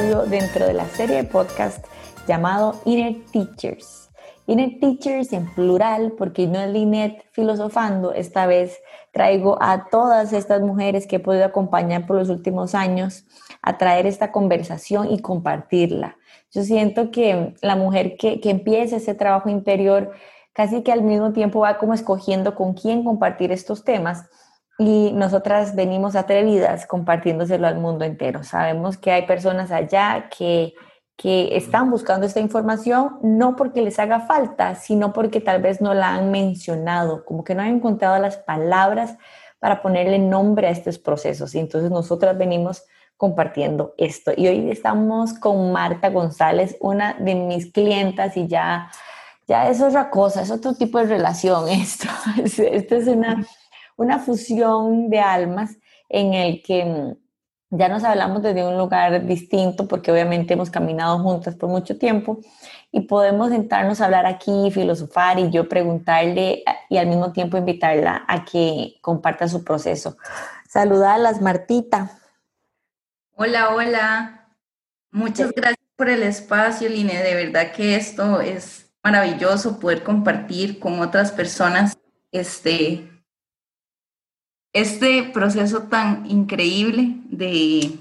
dentro de la serie de podcast llamado Inner Teachers. Inner Teachers en plural, porque no es Linet filosofando, esta vez traigo a todas estas mujeres que he podido acompañar por los últimos años a traer esta conversación y compartirla. Yo siento que la mujer que, que empieza ese trabajo interior casi que al mismo tiempo va como escogiendo con quién compartir estos temas y nosotras venimos atrevidas compartiéndoselo al mundo entero. Sabemos que hay personas allá que que están buscando esta información no porque les haga falta, sino porque tal vez no la han mencionado, como que no han encontrado las palabras para ponerle nombre a estos procesos. Y entonces nosotras venimos compartiendo esto. Y hoy estamos con Marta González, una de mis clientas y ya, ya es otra cosa, es otro tipo de relación esto. Esto es una, una fusión de almas en el que ya nos hablamos desde un lugar distinto porque obviamente hemos caminado juntas por mucho tiempo y podemos sentarnos a hablar aquí, filosofar y yo preguntarle y al mismo tiempo invitarla a que comparta su proceso. Saludalas, Martita. Hola, hola. Muchas gracias por el espacio, Line. De verdad que esto es maravilloso poder compartir con otras personas este, este proceso tan increíble de,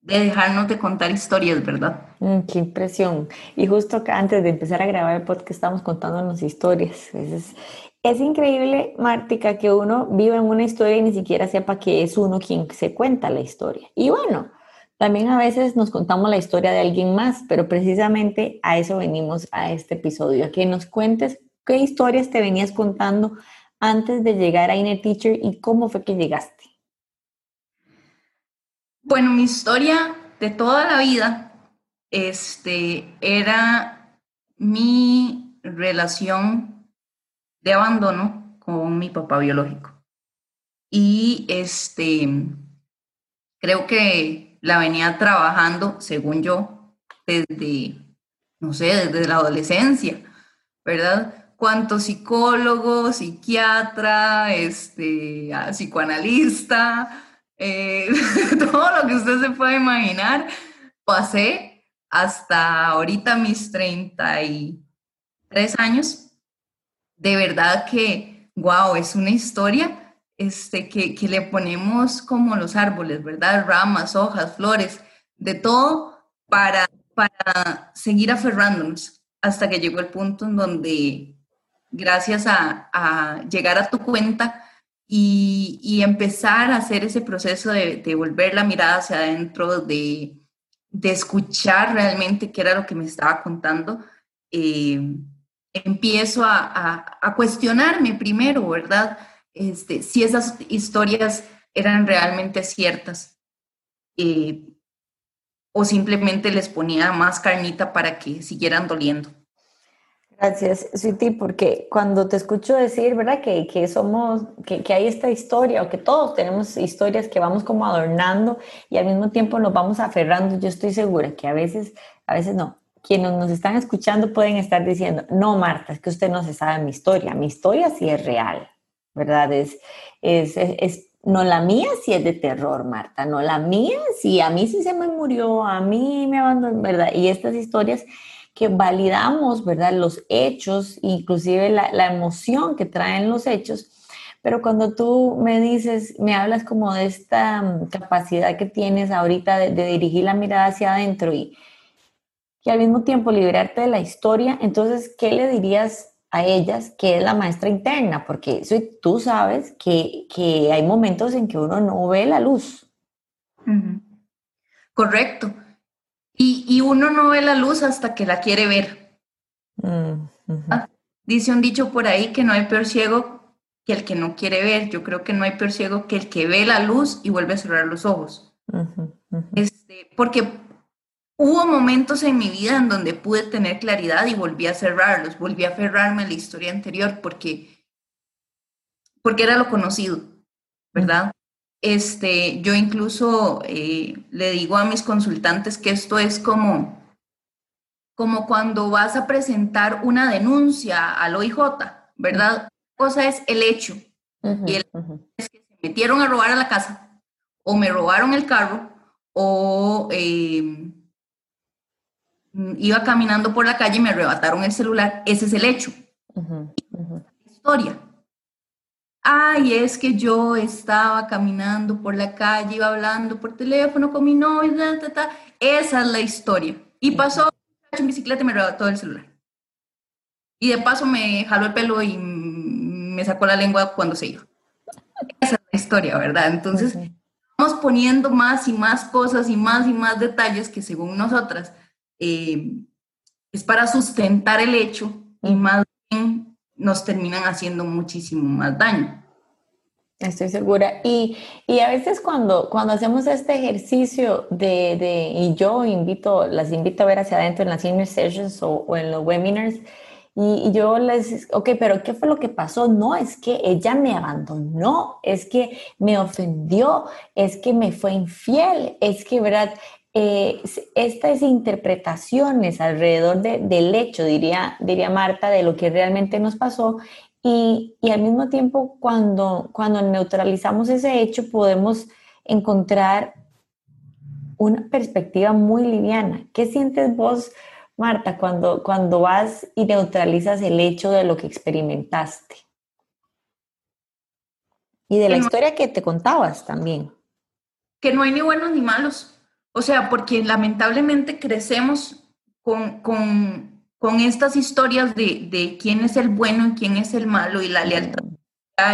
dejarnos de contar historias, ¿verdad? Mm, qué impresión. Y justo antes de empezar a grabar el podcast, estamos contándonos historias. Es, es increíble, Mártica, que uno viva en una historia y ni siquiera sepa que es uno quien se cuenta la historia. Y bueno, también a veces nos contamos la historia de alguien más, pero precisamente a eso venimos a este episodio, a que nos cuentes qué historias te venías contando antes de llegar a Inner Teacher y cómo fue que llegaste? Bueno, mi historia de toda la vida este, era mi relación de abandono con mi papá biológico. Y este, creo que la venía trabajando, según yo, desde, no sé, desde la adolescencia, ¿verdad? Cuanto psicólogo, psiquiatra, este, psicoanalista, eh, todo lo que usted se pueda imaginar, pasé hasta ahorita mis 33 años. De verdad que, wow, es una historia este, que, que le ponemos como los árboles, ¿verdad? Ramas, hojas, flores, de todo para, para seguir aferrándonos hasta que llegó el punto en donde gracias a, llegar a tu cuenta y, empezar a hacer ese proceso de, volver la mirada hacia adentro, de, escuchar realmente qué era lo que me estaba contando, eh, empiezo a, cuestionarme primero, ¿verdad? Este, si esas historias eran realmente ciertas eh, o simplemente les ponía más carnita para que siguieran doliendo. Gracias, Sweetie, porque cuando te escucho decir, ¿verdad? Que, que somos, que, que, hay esta historia, o que todos tenemos historias que vamos como adornando y al mismo tiempo nos vamos aferrando, yo estoy segura que a veces, a veces no. Quienes nos están escuchando pueden estar diciendo, no, Marta, es que usted no se sabe mi historia. Mi historia sí es real, ¿verdad? Es, es, es, no la mía sí es de terror, Marta. No la mía sí, a mí sí se me murió, a mí me abandonó, ¿verdad? Y estas historias que validamos, ¿verdad? Los hechos, inclusive la, emoción que traen los hechos. Pero cuando tú me dices, me hablas como de esta mm, capacidad que tienes ahorita de, dirigir la mirada hacia adentro y que al mismo tiempo liberarte de la historia, entonces, ¿qué le dirías a ellas que es la maestra interna? Porque tú sabes que, hay momentos en que uno no ve la luz. Correcto. Y, uno no ve la luz hasta que la quiere ver. Mm, ah, dice un dicho por ahí que no hay peor ciego que el que no quiere ver. Yo creo que no hay peor ciego que el que ve la luz y vuelve a cerrar los ojos. Este, porque hubo momentos en mi vida en donde pude tener claridad y volví a cerrarlos, volví a aferrarme a la historia anterior porque, porque era lo conocido, ¿verdad? Este, yo incluso eh, le digo a mis consultantes que esto es como, como cuando vas a presentar una denuncia al OIJ, ¿verdad? Cosa es el hecho. y el es que se metieron a robar a la casa, o me robaron el carro, o em, iba caminando por la calle y me arrebataron el celular, ese es el hecho. Historia. Ay, es que yo estaba caminando por la calle, iba hablando por teléfono con mi novio, esa es la historia. Y pasó en bicicleta y me arrebató el celular. Y de paso me jaló el pelo y me sacó la lengua cuando se iba. Esa es la historia, ¿verdad? Entonces, vamos poniendo más y más cosas y más y más detalles que según nosotras eh, es para sustentar el hecho y más nos terminan haciendo muchísimo más daño. Estoy segura. Y, y, a veces cuando, cuando hacemos este ejercicio de, de, y yo invito, las invito a ver hacia adentro en las senior sessions o, o en los webinars, y, y, yo les, ok, pero ¿qué fue lo que pasó? No, es que ella me abandonó, es que me ofendió, es que me fue infiel, es que, ¿verdad? Eh, estas interpretaciones alrededor de, del hecho, diría, diría Marta, de lo que realmente nos pasó, y, y, al mismo tiempo cuando, cuando neutralizamos ese hecho podemos encontrar una perspectiva muy liviana. ¿Qué sientes vos? Marta, cuando, cuando vas y neutralizas el hecho de lo que experimentaste. Y de la historia que te contabas también. Que no hay ni buenos ni malos. O sea, porque lamentablemente crecemos con, con, con estas historias de, de, quién es el bueno y quién es el malo y la lealtad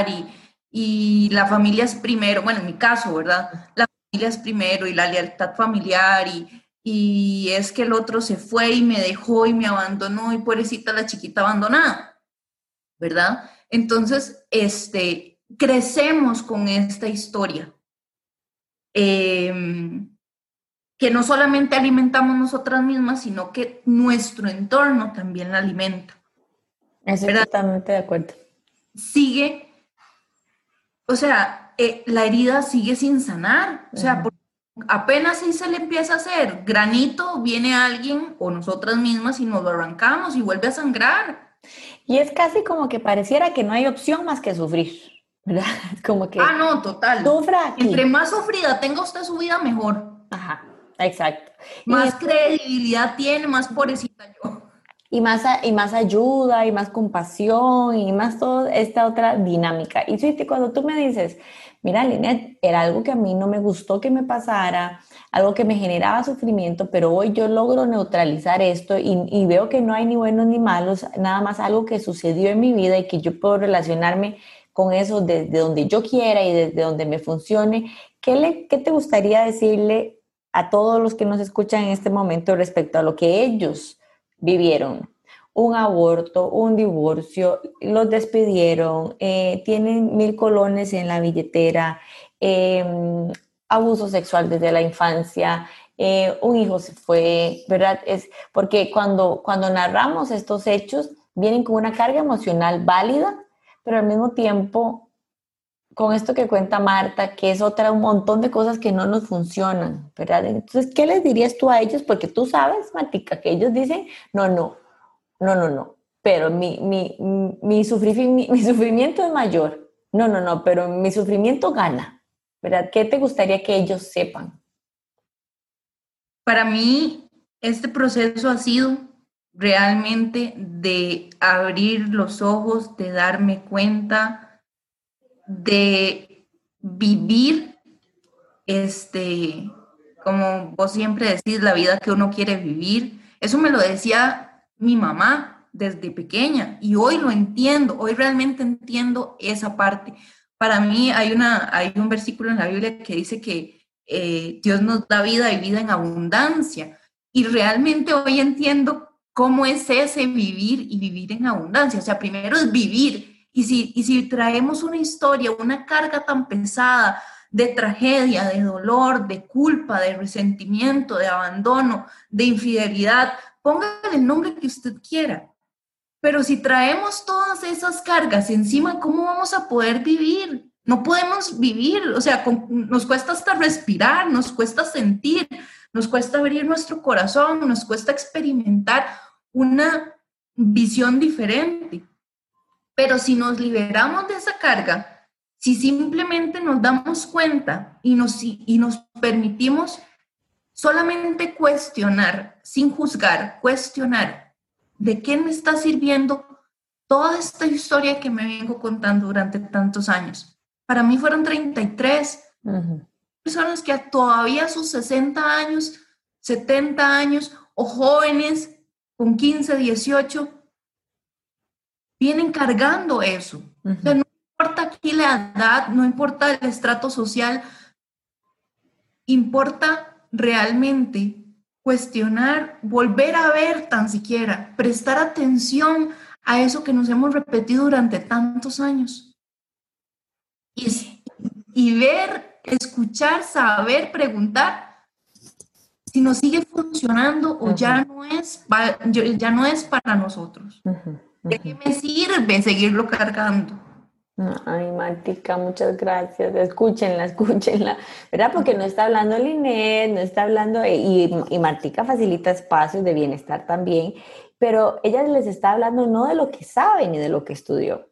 y, y la familia es primero, bueno, en mi caso, ¿verdad? La familia es primero y la lealtad familiar y, y es que el otro se fue y me dejó y me abandonó y pobrecita la chiquita abandonada, ¿verdad? Entonces, este, crecemos con esta historia. Em, que no solamente alimentamos nosotras mismas, sino que nuestro entorno también la alimenta. Estoy totalmente de acuerdo. Sigue, o sea, eh, la herida sigue sin sanar, o sea, apenas si se le empieza a hacer granito, viene alguien o nosotras mismas y nos lo arrancamos y vuelve a sangrar. Y es casi como que pareciera que no hay opción más que sufrir, ¿verdad? Como que... Ah, no, total. Sufra Entre más sufrida tenga usted su vida, mejor. Ajá, exacto. Más credibilidad tiene, más pobrecita yo. Y más, y más ayuda, y más compasión, y más toda esta otra dinámica. Y cuando tú me dices, mira, Linet, era algo que a mí no me gustó que me pasara, algo que me generaba sufrimiento, pero hoy yo logro neutralizar esto y, veo que no hay ni buenos ni malos, nada más algo que sucedió en mi vida y que yo puedo relacionarme con eso desde donde yo quiera y desde donde me funcione. ¿Qué, le, qué te gustaría decirle a todos los que nos escuchan en este momento respecto a lo que ellos vivieron? un aborto, un divorcio, los despidieron, eh, tienen mil colones en la billetera, em, abuso sexual desde la infancia, eh, un hijo se fue, ¿verdad? Es porque cuando, cuando narramos estos hechos, vienen con una carga emocional válida, pero al mismo tiempo, con esto que cuenta Marta, que es otra, un montón de cosas que no nos funcionan, ¿verdad? Entonces, ¿qué les dirías tú a ellos? Porque tú sabes, Matica, que ellos dicen, no, no, no, no, no, pero mi, mi, mi, sufrimiento es mayor. No, no, no, pero mi sufrimiento gana. ¿Verdad? ¿Qué te gustaría que ellos sepan? Para mí, este proceso ha sido realmente de abrir los ojos, de darme cuenta, de vivir, este, como vos siempre decís, la vida que uno quiere vivir. Eso me lo decía mi mamá desde pequeña y hoy lo entiendo, hoy realmente entiendo esa parte. Para mí hay, una, hay un versículo en la Biblia que dice que eh, Dios nos da vida y vida en abundancia y realmente hoy entiendo cómo es ese vivir y vivir en abundancia. O sea, primero es vivir y si, y si traemos una historia, una carga tan pesada, de tragedia, de dolor, de culpa, de resentimiento, de abandono, de infidelidad, póngale el nombre que usted quiera. Pero si traemos todas esas cargas encima, ¿cómo vamos a poder vivir? No podemos vivir, o sea, nos cuesta hasta respirar, nos cuesta sentir, nos cuesta abrir nuestro corazón, nos cuesta experimentar una visión diferente. Pero si nos liberamos de esa carga, si simplemente nos damos cuenta y nos, y nos permitimos solamente cuestionar, sin juzgar, cuestionar de qué me está sirviendo toda esta historia que me vengo contando durante tantos años. Para mí fueron 33 personas que todavía a sus 60 años, 70 años o jóvenes con 15, 18, vienen cargando eso. no importa aquí la edad, no importa el estrato social, importa realmente cuestionar, volver a ver tan siquiera, prestar atención a eso que nos hemos repetido durante tantos años. Y, y ver, escuchar, saber, preguntar si nos sigue funcionando o ya, no es, ya no es para nosotros. ¿De qué me sirve seguirlo cargando? Ay, Martica, muchas gracias. Escúchenla, escúchenla, ¿verdad? Porque no está hablando Linet, no está hablando, y, y Martica facilita espacios de bienestar también, pero ella les está hablando no de lo que sabe ni de lo que estudió.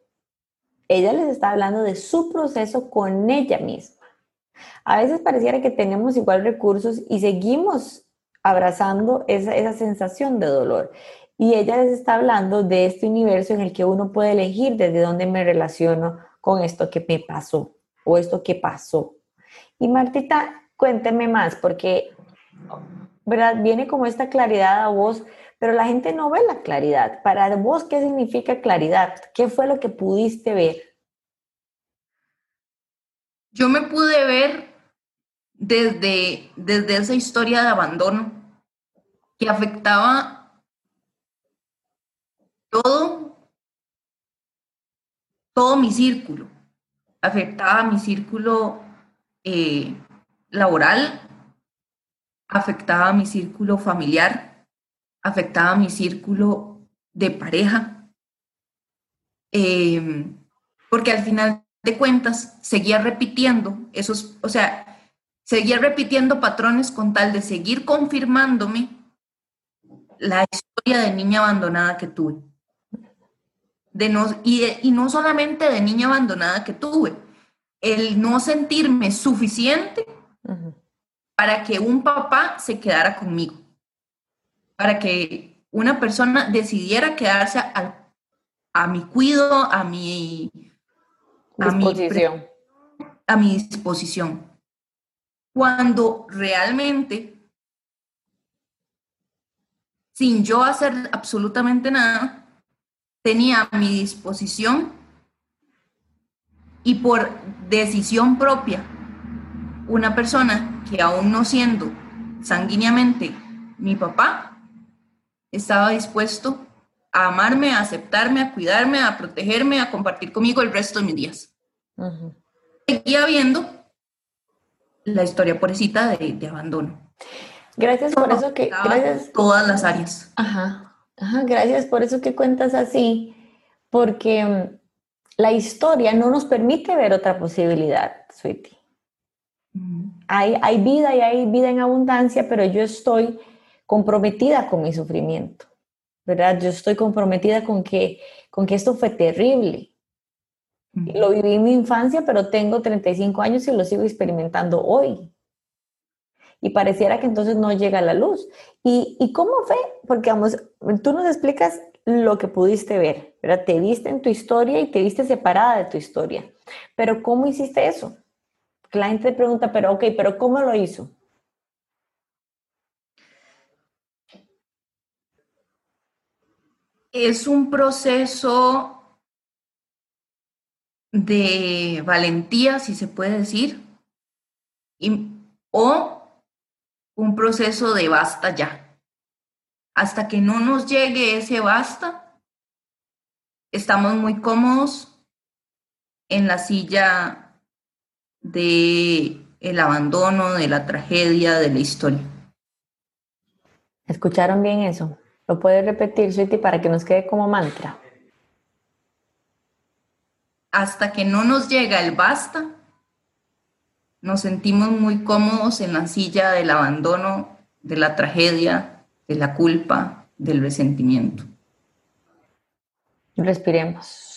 Ella les está hablando de su proceso con ella misma. A veces pareciera que tenemos igual recursos y seguimos abrazando esa sensación de dolor. Y ella les está hablando de este universo en el que uno puede elegir desde dónde me relaciono con esto que me pasó o esto que pasó. Y Martita, cuénteme más, porque, ¿verdad? Viene como esta claridad a vos, pero la gente no ve la claridad. Para vos, ¿qué significa claridad? ¿Qué fue lo que pudiste ver? Yo me pude ver desde, desde esa historia de abandono que afectaba todo, todo mi círculo. Afectaba mi círculo eh, laboral, afectaba mi círculo familiar, afectaba mi círculo de pareja, em, porque al final de cuentas seguía repitiendo esos, o sea, seguía repitiendo patrones con tal de seguir confirmándome la historia de niña abandonada que tuve y, no solamente de niña abandonada que tuve, el no sentirme suficiente para que un papá se quedara conmigo, para que una persona decidiera quedarse a mi cuido, a mi, disposición. a mi disposición. Cuando realmente, sin yo hacer absolutamente nada, tenía a mi disposición y por decisión propia una persona que aún no siendo sanguíneamente mi papá, estaba dispuesto a amarme, a aceptarme, a cuidarme, a protegerme, a compartir conmigo el resto de mis días. Seguía viendo la historia pobrecita de, de abandono. Gracias por eso que... Gracias. Todas las áreas. Ajá. Ajá, gracias por eso que cuentas así, porque mm, la historia no nos permite ver otra posibilidad, Sweetie. Hay, hay vida y hay vida en abundancia, pero yo estoy comprometida con mi sufrimiento, ¿verdad? Yo estoy comprometida con que, con que esto fue terrible. Lo viví en mi infancia, pero tengo 35 años y lo sigo experimentando hoy y pareciera que entonces no llega la luz. ¿Y, cómo fue? Porque vamos, tú nos explicas lo que pudiste ver, ¿verdad? Te viste en tu historia y te viste separada de tu historia. Pero ¿cómo hiciste eso? La gente te pregunta, pero ok, pero ¿cómo lo hizo? Es un proceso de valentía, si se puede decir, o un proceso de basta ya. Hasta que no nos llegue ese basta, estamos muy cómodos en la silla de el abandono, de la tragedia, de la historia. ¿Escucharon bien eso? ¿Lo puedes repetir, Sweetie, para que nos quede como mantra? Hasta que no nos llega el basta, nos sentimos muy cómodos en la silla del abandono, de la tragedia, de la culpa, del resentimiento. Respiremos.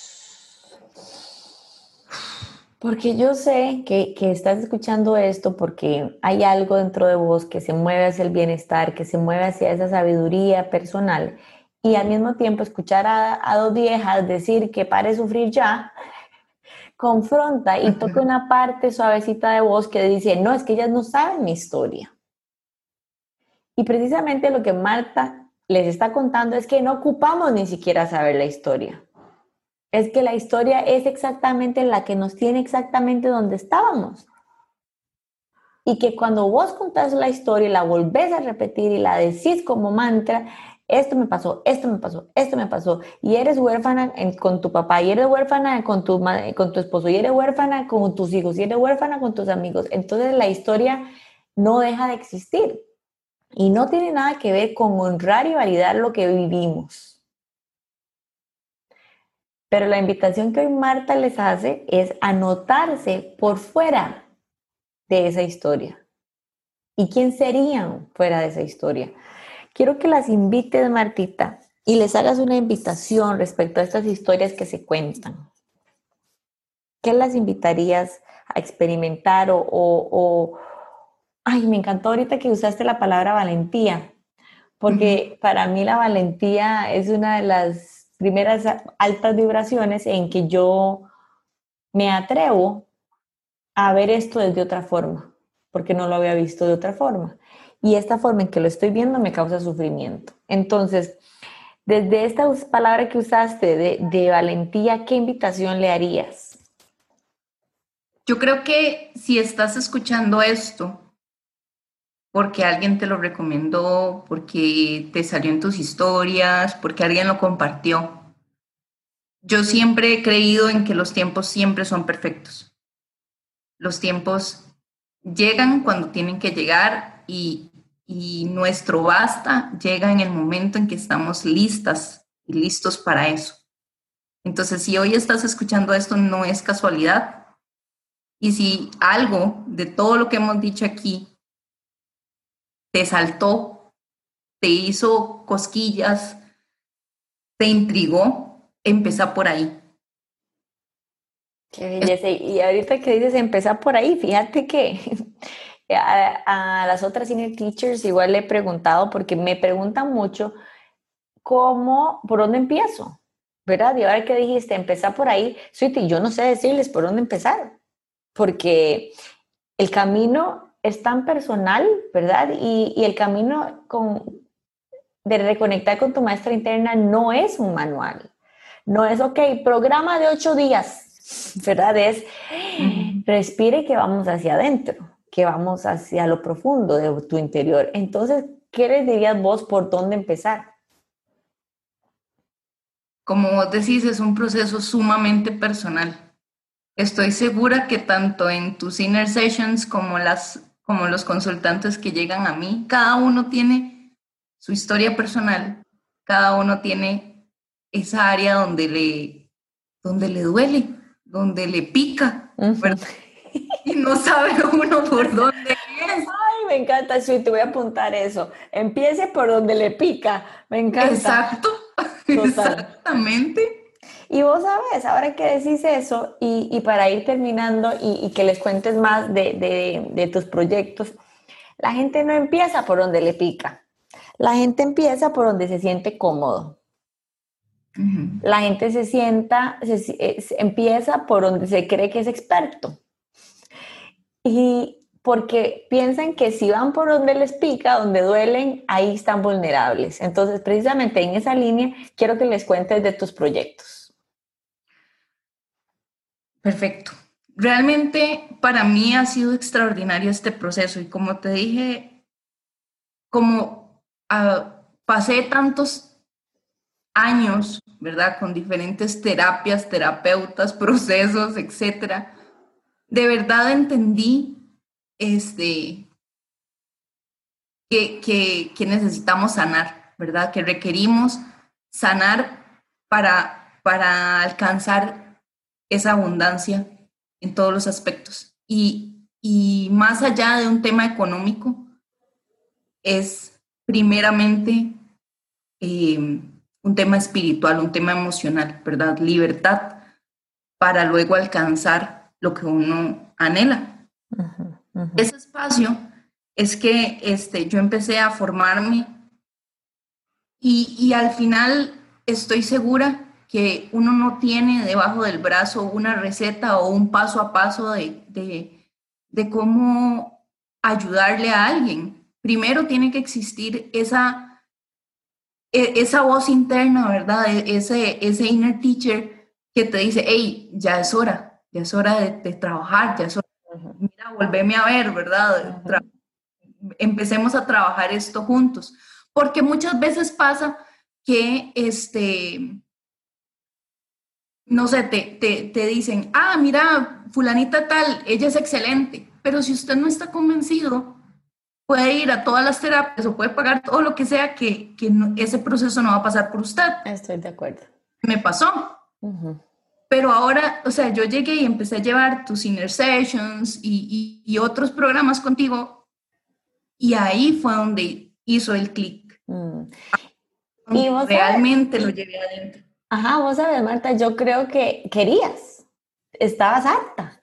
Porque yo sé que, que, estás escuchando esto porque hay algo dentro de vos que se mueve hacia el bienestar, que se mueve hacia esa sabiduría personal. Y al mismo tiempo escuchar a, a dos viejas decir que pare de sufrir ya, confronta y toca una parte suavecita de voz que dice, no, es que ellas no saben mi historia. Y precisamente lo que Marta les está contando es que no ocupamos ni siquiera saber la historia. Es que la historia es exactamente la que nos tiene exactamente donde estábamos. Y que cuando vos contás la historia y la volvés a repetir y la decís como mantra, esto me pasó, esto me pasó, esto me pasó, y eres huérfana con tu papá, y eres huérfana con tu, con tu esposo, y eres huérfana con tus hijos, y eres huérfana con tus amigos. Entonces la historia no deja de existir y no tiene nada que ver con honrar y validar lo que vivimos. Pero la invitación que hoy Marta les hace es anotarse por fuera de esa historia. ¿Y quién serían fuera de esa historia? Quiero que las invites, Martita, y les hagas una invitación respecto a estas historias que se cuentan. ¿Qué las invitarías a experimentar o, o, ay, me encantó ahorita que usaste la palabra valentía, porque para mí la valentía es una de las primeras altas vibraciones en que yo me atrevo a ver esto desde otra forma, porque no lo había visto de otra forma y esta forma en que lo estoy viendo me causa sufrimiento. Entonces, desde esta palabra que usaste de, valentía, ¿qué invitación le harías? Yo creo que si estás escuchando esto, porque alguien te lo recomendó, porque te salió en tus historias, porque alguien lo compartió. Yo siempre he creído en que los tiempos siempre son perfectos. Los tiempos llegan cuando tienen que llegar y, y nuestro basta llega en el momento en que estamos listas y listos para eso. Entonces, si hoy estás escuchando esto, no es casualidad. Y si algo de todo lo que hemos dicho aquí te saltó, te hizo cosquillas, te intrigó, empieza por ahí. Qué belleza. Y ahorita que dices empezar por ahí, fíjate que a, las otras senior teachers igual le he preguntado porque me preguntan mucho cómo, por dónde empiezo, ¿verdad? Y ahora que dijiste, empezar por ahí, Sweetie, yo no sé decirles por dónde empezar, porque el camino es tan personal, ¿verdad? Y, y el camino con, de reconectar con tu maestra interna no es un manual. No es, ok, programa de ocho días, ¿verdad? Es, respire que vamos hacia adentro que vamos hacia lo profundo de tu interior. Entonces, ¿qué les dirías vos por dónde empezar? Como vos decís, es un proceso sumamente personal. Estoy segura que tanto en tus inner sessions como, las, como los consultantes que llegan a mí, cada uno tiene su historia personal, cada uno tiene esa área donde le, donde le duele, donde le pica, y no sabe uno por dónde es. Ay, me encanta, sí, te voy a apuntar eso. Empiece por donde le pica, me encanta. Exacto, exactamente. Y vos sabes, ahora que decís eso, y, para ir terminando y, que les cuentes más de, tus proyectos, la gente no empieza por donde le pica, la gente empieza por donde se siente cómodo. La gente se sienta, empieza por donde se cree que es experto. Y porque piensan que si van por donde les pica, donde duelen, ahí están vulnerables. Entonces, precisamente en esa línea, quiero que les cuentes de tus proyectos. Perfecto. Realmente para mí ha sido extraordinario este proceso y como te dije, como ah, pasé tantos años, ¿verdad? Con diferentes terapias, terapeutas, procesos, etcétera de verdad entendí este, que, necesitamos sanar, ¿verdad? Que requerimos sanar para, para alcanzar esa abundancia en todos los aspectos. Y, más allá de un tema económico, es primeramente em, un tema espiritual, un tema emocional, ¿verdad? Libertad para luego alcanzar lo que uno anhela. Ese espacio es que este, yo empecé a formarme y, y al final estoy segura que uno no tiene debajo del brazo una receta o un paso a paso de, de, de cómo ayudarle a alguien. Primero tiene que existir esa, e, esa voz interna, ¿verdad? E, ese, ese inner teacher que te dice, hey, ya es hora, ya es hora de, trabajar, ya es hora, mira, volveme a ver, ¿verdad? Empecemos a trabajar esto juntos. Porque muchas veces pasa que este, no sé, te, te, dicen, ah, mira, fulanita tal, ella es excelente, pero si usted no está convencido, puede ir a todas las terapias o puede pagar todo lo que sea que, que ese proceso no va a pasar por usted. Estoy de acuerdo. Me pasó. Pero ahora, o sea, yo llegué y empecé a llevar tus inner sessions y, y, otros programas contigo y ahí fue donde hizo el clic. Mm. Y realmente lo llevé adentro. Ajá, vos sabes, Marta, yo creo que querías, estabas harta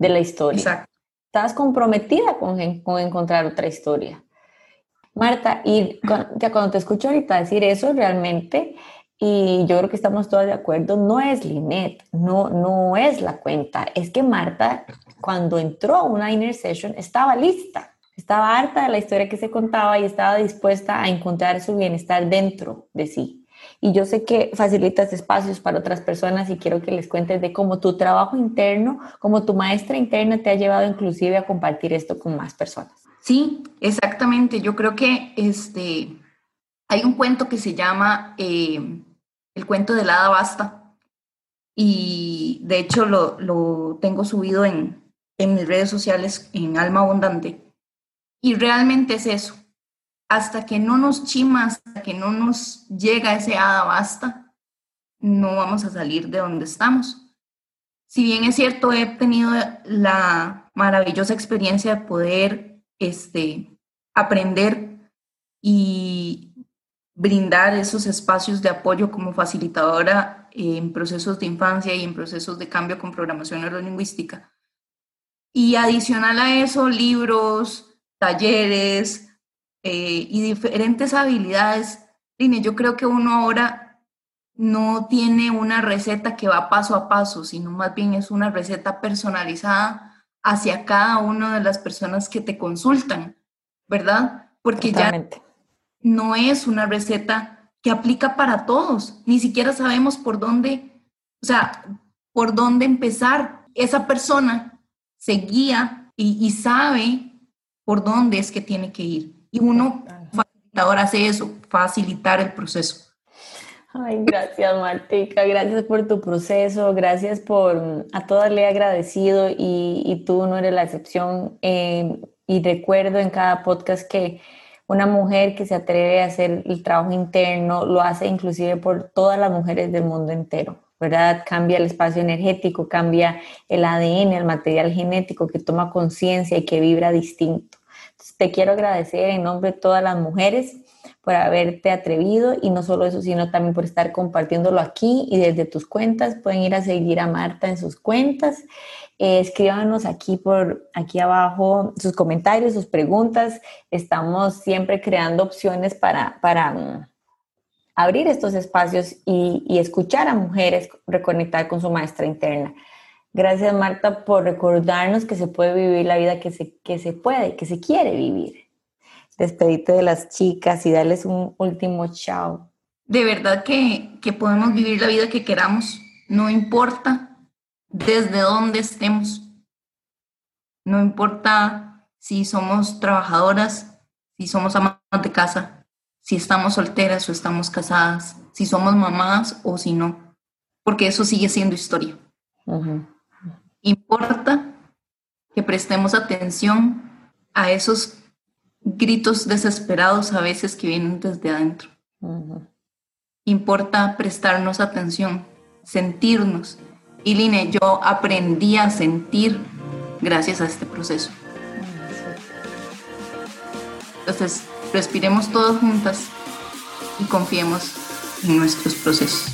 de la historia. Exacto. Estabas comprometida con, con encontrar otra historia. Marta, y ya cuando te escucho ahorita decir eso, realmente, y yo creo que estamos todos de acuerdo, no es Linet, no, no es la cuenta, es que Marta, cuando entró a una inner session, estaba lista, estaba harta de la historia que se contaba y estaba dispuesta a encontrar su bienestar dentro de sí. Y yo sé que facilitas espacios para otras personas y quiero que les cuentes de cómo tu trabajo interno, como tu maestra interna te ha llevado inclusive a compartir esto con más personas. Sí, exactamente. Yo creo que este, hay un cuento que se llama eh, El cuento de la hada basta. Y de hecho lo, lo tengo subido en, en mis redes sociales en Alma Abundante. Y realmente es eso hasta que no nos chima, hasta que no nos llega ese hada basta, no vamos a salir de donde estamos. Si bien es cierto, he tenido la maravillosa experiencia de poder este, aprender y brindar esos espacios de apoyo como facilitadora en procesos de infancia y en procesos de cambio con programación neurolingüística. Y adicional a eso, libros, talleres, eh, y diferentes habilidades. Line, yo creo que uno ahora no tiene una receta que va paso a paso, sino más bien es una receta personalizada hacia cada una de las personas que te consultan, ¿verdad? Porque ya no es una receta que aplica para todos, ni siquiera sabemos por dónde, o sea, por dónde empezar. Esa persona se guía y, y sabe por dónde es que tiene que ir. Y uno, facilitador, hace eso, facilitar el proceso. Ay, gracias Martica, gracias por tu proceso, gracias por, a todas le he agradecido y, y, tú no eres la excepción. Eh, y recuerdo en cada podcast que una mujer que se atreve a hacer el trabajo interno lo hace inclusive por todas las mujeres del mundo entero, ¿verdad? Cambia el espacio energético, cambia el ADN, el material genético que toma conciencia y que vibra distinto. Te quiero agradecer en nombre de todas las mujeres por haberte atrevido y no solo eso, sino también por estar compartiéndolo aquí y desde tus cuentas. Pueden ir a seguir a Marta en sus cuentas. Eh, escríbanos aquí por aquí abajo sus comentarios, sus preguntas. Estamos siempre creando opciones para, para mm, abrir estos espacios y, y escuchar a mujeres reconectar con su maestra interna. Gracias, Marta, por recordarnos que se puede vivir la vida que se, que se puede, que se quiere vivir. Despedite de las chicas y darles un último chao. De verdad que, que podemos vivir la vida que queramos, no importa desde dónde estemos, no importa si somos trabajadoras, si somos amas de casa, si estamos solteras o estamos casadas, si somos mamás o si no, porque eso sigue siendo historia. Importa que prestemos atención a esos gritos desesperados a veces que vienen desde adentro. Importa prestarnos atención, sentirnos. Y Line, yo aprendí a sentir gracias a este proceso. Entonces, respiremos todos juntas y confiemos en nuestros procesos.